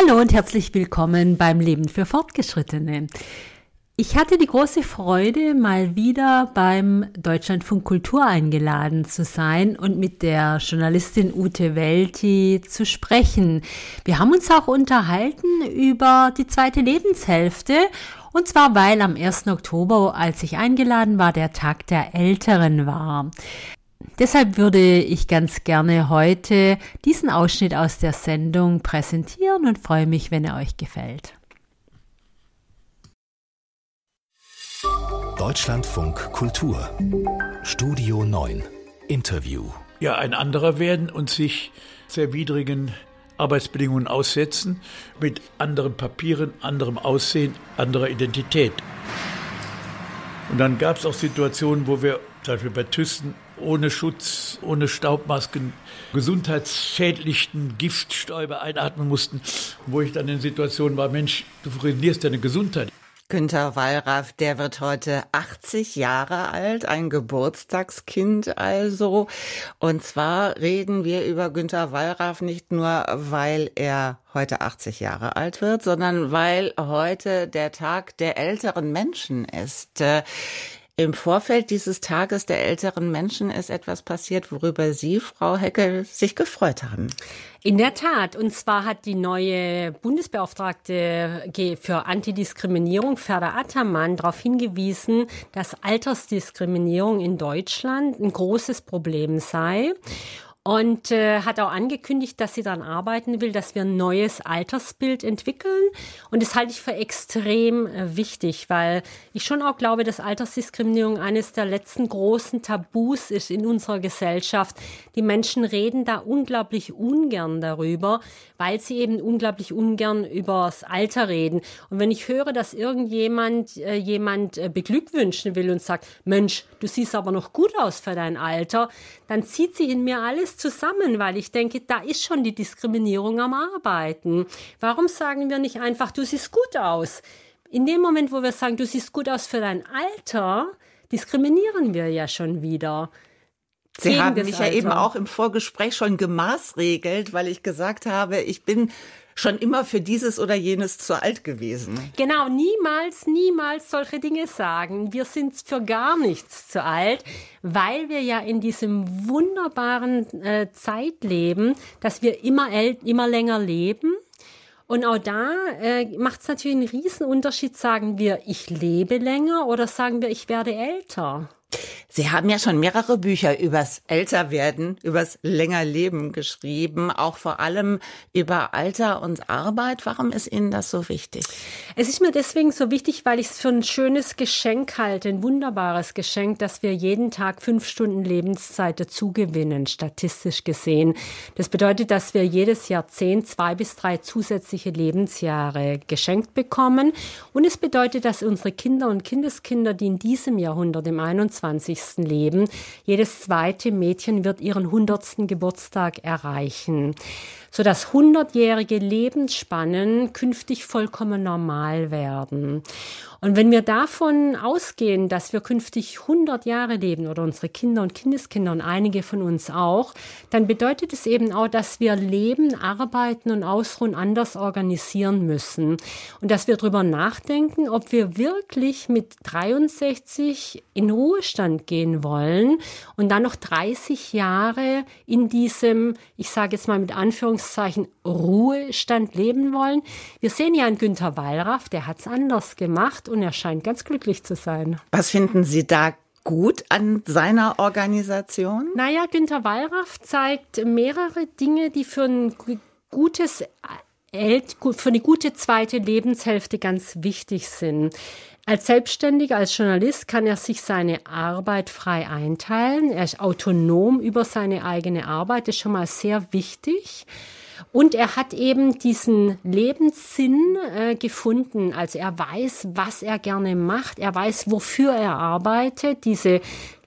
Hallo und herzlich willkommen beim Leben für Fortgeschrittene. Ich hatte die große Freude, mal wieder beim Deutschlandfunk Kultur eingeladen zu sein und mit der Journalistin Ute Welti zu sprechen. Wir haben uns auch unterhalten über die zweite Lebenshälfte und zwar weil am 1. Oktober, als ich eingeladen war, der Tag der Älteren war. Deshalb würde ich ganz gerne heute diesen Ausschnitt aus der Sendung präsentieren und freue mich, wenn er euch gefällt. Deutschlandfunk Kultur Studio 9 Interview Ja, ein anderer werden und sich sehr widrigen Arbeitsbedingungen aussetzen, mit anderen Papieren, anderem Aussehen, anderer Identität. Und dann gab es auch Situationen, wo wir, zum Beispiel bei Thyssen, ohne Schutz, ohne Staubmasken, gesundheitsschädlichen Giftstäube einatmen mussten, wo ich dann in Situationen war, Mensch, du ruinierst deine Gesundheit. Günter Wallraff, der wird heute 80 Jahre alt, ein Geburtstagskind also. Und zwar reden wir über Günter Wallraff nicht nur, weil er heute 80 Jahre alt wird, sondern weil heute der Tag der älteren Menschen ist. Im Vorfeld dieses Tages der älteren Menschen ist etwas passiert, worüber Sie, Frau Heckel, sich gefreut haben. In der Tat. Und zwar hat die neue Bundesbeauftragte für Antidiskriminierung, Ferda Attermann, darauf hingewiesen, dass Altersdiskriminierung in Deutschland ein großes Problem sei und äh, hat auch angekündigt, dass sie daran arbeiten will, dass wir ein neues Altersbild entwickeln. Und das halte ich für extrem äh, wichtig, weil ich schon auch glaube, dass Altersdiskriminierung eines der letzten großen Tabus ist in unserer Gesellschaft. Die Menschen reden da unglaublich ungern darüber, weil sie eben unglaublich ungern übers Alter reden. Und wenn ich höre, dass irgendjemand äh, jemand äh, beglückwünschen will und sagt, Mensch, du siehst aber noch gut aus für dein Alter, dann zieht sie in mir alles zusammen, weil ich denke, da ist schon die Diskriminierung am Arbeiten. Warum sagen wir nicht einfach, du siehst gut aus? In dem Moment, wo wir sagen, du siehst gut aus für dein Alter, diskriminieren wir ja schon wieder. Sie haben mich ja eben auch im Vorgespräch schon gemaßregelt, weil ich gesagt habe, ich bin schon immer für dieses oder jenes zu alt gewesen. Genau, niemals, niemals solche Dinge sagen. Wir sind für gar nichts zu alt, weil wir ja in diesem wunderbaren äh, Zeit leben, dass wir immer, immer länger leben. Und auch da äh, macht es natürlich einen riesen Unterschied, sagen wir, ich lebe länger oder sagen wir, ich werde älter. Sie haben ja schon mehrere Bücher übers Älterwerden, übers Längerleben geschrieben, auch vor allem über Alter und Arbeit. Warum ist Ihnen das so wichtig? Es ist mir deswegen so wichtig, weil ich es für ein schönes Geschenk halte, ein wunderbares Geschenk, dass wir jeden Tag fünf Stunden Lebenszeit dazugewinnen, statistisch gesehen. Das bedeutet, dass wir jedes Jahrzehnt zwei bis drei zusätzliche Lebensjahre geschenkt bekommen. Und es bedeutet, dass unsere Kinder und Kindeskinder, die in diesem Jahrhundert, im 21 Leben. Jedes zweite Mädchen wird ihren hundertsten Geburtstag erreichen sodass hundertjährige Lebensspannen künftig vollkommen normal werden. Und wenn wir davon ausgehen, dass wir künftig 100 Jahre leben oder unsere Kinder und Kindeskinder und einige von uns auch, dann bedeutet es eben auch, dass wir Leben, Arbeiten und Ausruhen anders organisieren müssen. Und dass wir darüber nachdenken, ob wir wirklich mit 63 in Ruhestand gehen wollen und dann noch 30 Jahre in diesem, ich sage jetzt mal mit Anführungszeichen, Ruhestand leben wollen. Wir sehen ja einen Günther Wallraff, der hat es anders gemacht und er scheint ganz glücklich zu sein. Was finden Sie da gut an seiner Organisation? Naja, Günter Wallraff zeigt mehrere Dinge, die für ein gutes für eine gute zweite Lebenshälfte ganz wichtig sind. Als Selbstständiger, als Journalist kann er sich seine Arbeit frei einteilen. Er ist autonom über seine eigene Arbeit. Das ist schon mal sehr wichtig. Und er hat eben diesen Lebenssinn äh, gefunden. Also er weiß, was er gerne macht. Er weiß, wofür er arbeitet. Diese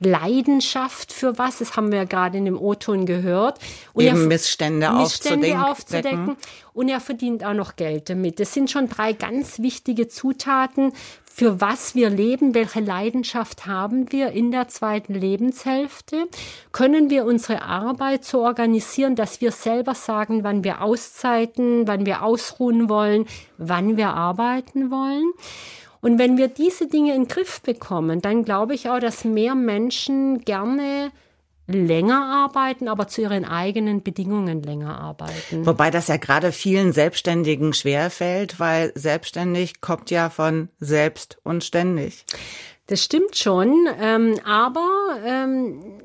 Leidenschaft für was, das haben wir ja gerade in dem O-Ton gehört. Und Eben er, Missstände, Missstände aufzudecken. Und er verdient auch noch Geld damit. Das sind schon drei ganz wichtige Zutaten, für was wir leben, welche Leidenschaft haben wir in der zweiten Lebenshälfte, können wir unsere Arbeit so organisieren, dass wir selber sagen, wann wir Auszeiten, wann wir ausruhen wollen, wann wir arbeiten wollen. Und wenn wir diese Dinge in den Griff bekommen, dann glaube ich auch, dass mehr Menschen gerne länger arbeiten, aber zu ihren eigenen Bedingungen länger arbeiten. Wobei das ja gerade vielen Selbstständigen schwerfällt, weil selbstständig kommt ja von selbst und ständig. Das stimmt schon, ähm, aber ähm,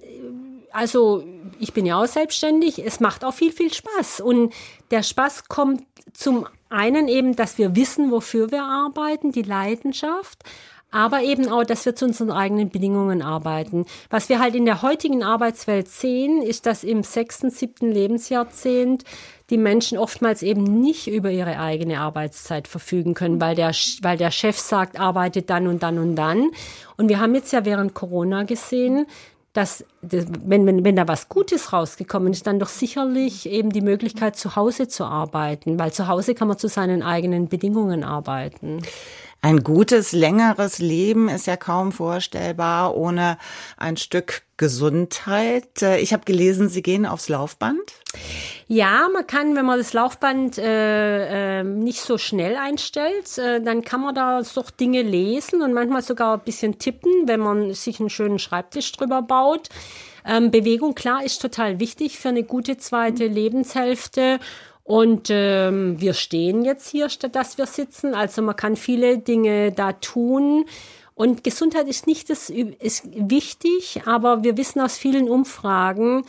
also ich bin ja auch selbstständig, es macht auch viel, viel Spaß. Und der Spaß kommt zum einen eben, dass wir wissen, wofür wir arbeiten, die Leidenschaft, aber eben auch, dass wir zu unseren eigenen Bedingungen arbeiten. Was wir halt in der heutigen Arbeitswelt sehen, ist, dass im sechsten, siebten Lebensjahrzehnt die Menschen oftmals eben nicht über ihre eigene Arbeitszeit verfügen können, weil der, weil der Chef sagt, arbeitet dann und dann und dann. Und wir haben jetzt ja während Corona gesehen, dass, wenn, wenn, wenn da was Gutes rausgekommen ist, dann doch sicherlich eben die Möglichkeit, zu Hause zu arbeiten, weil zu Hause kann man zu seinen eigenen Bedingungen arbeiten. Ein gutes, längeres Leben ist ja kaum vorstellbar ohne ein Stück Gesundheit. Äh, ich habe gelesen, Sie gehen aufs Laufband. Ja, man kann, wenn man das Laufband äh, äh, nicht so schnell einstellt, äh, dann kann man da doch Dinge lesen und manchmal sogar ein bisschen tippen, wenn man sich einen schönen Schreibtisch drüber baut. Ähm, Bewegung, klar, ist total wichtig für eine gute zweite Lebenshälfte. Und ähm, wir stehen jetzt hier, statt dass wir sitzen. Also man kann viele Dinge da tun. Und Gesundheit ist nicht das ist wichtig, aber wir wissen aus vielen Umfragen,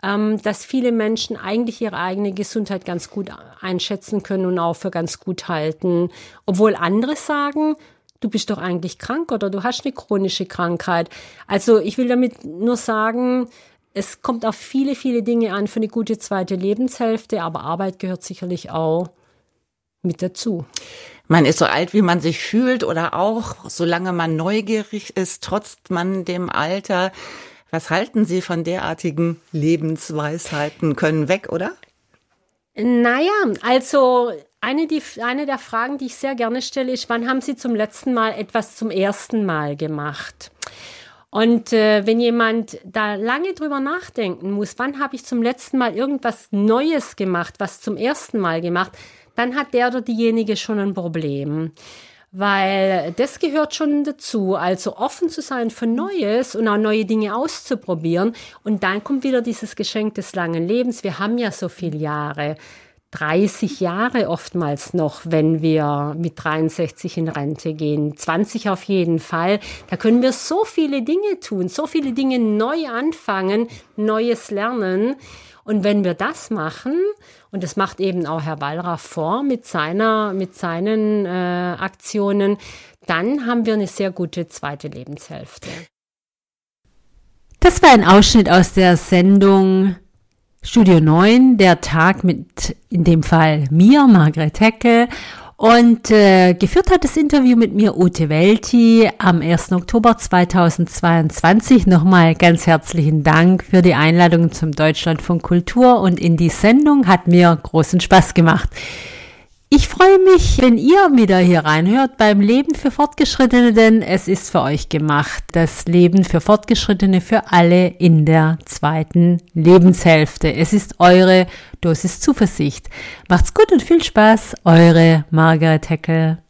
ähm, dass viele Menschen eigentlich ihre eigene Gesundheit ganz gut einschätzen können und auch für ganz gut halten, obwohl andere sagen, du bist doch eigentlich krank oder du hast eine chronische Krankheit. Also ich will damit nur sagen, es kommt auf viele, viele Dinge an für eine gute zweite Lebenshälfte, aber Arbeit gehört sicherlich auch mit dazu. Man ist so alt, wie man sich fühlt oder auch, solange man neugierig ist, trotz man dem Alter. Was halten Sie von derartigen Lebensweisheiten? Können weg, oder? Naja, also eine, die, eine der Fragen, die ich sehr gerne stelle, ist, wann haben Sie zum letzten Mal etwas zum ersten Mal gemacht? Und äh, wenn jemand da lange drüber nachdenken muss, wann habe ich zum letzten Mal irgendwas Neues gemacht, was zum ersten Mal gemacht, dann hat der oder diejenige schon ein Problem. Weil das gehört schon dazu, also offen zu sein für Neues und auch neue Dinge auszuprobieren. Und dann kommt wieder dieses Geschenk des langen Lebens. Wir haben ja so viele Jahre. 30 Jahre oftmals noch, wenn wir mit 63 in Rente gehen. 20 auf jeden Fall. Da können wir so viele Dinge tun, so viele Dinge neu anfangen, Neues lernen. Und wenn wir das machen, und das macht eben auch Herr Wallraff vor mit seiner, mit seinen äh, Aktionen, dann haben wir eine sehr gute zweite Lebenshälfte. Das war ein Ausschnitt aus der Sendung Studio 9, der Tag mit in dem Fall mir, Margret Hecke. Und äh, geführt hat das Interview mit mir Ute Welti am 1. Oktober 2022. Nochmal ganz herzlichen Dank für die Einladung zum Deutschlandfunk Kultur und in die Sendung hat mir großen Spaß gemacht. Ich freue mich, wenn ihr wieder hier reinhört beim Leben für Fortgeschrittene, denn es ist für euch gemacht. Das Leben für Fortgeschrittene für alle in der zweiten Lebenshälfte. Es ist eure Dosis Zuversicht. Macht's gut und viel Spaß. Eure Margaret Heckel.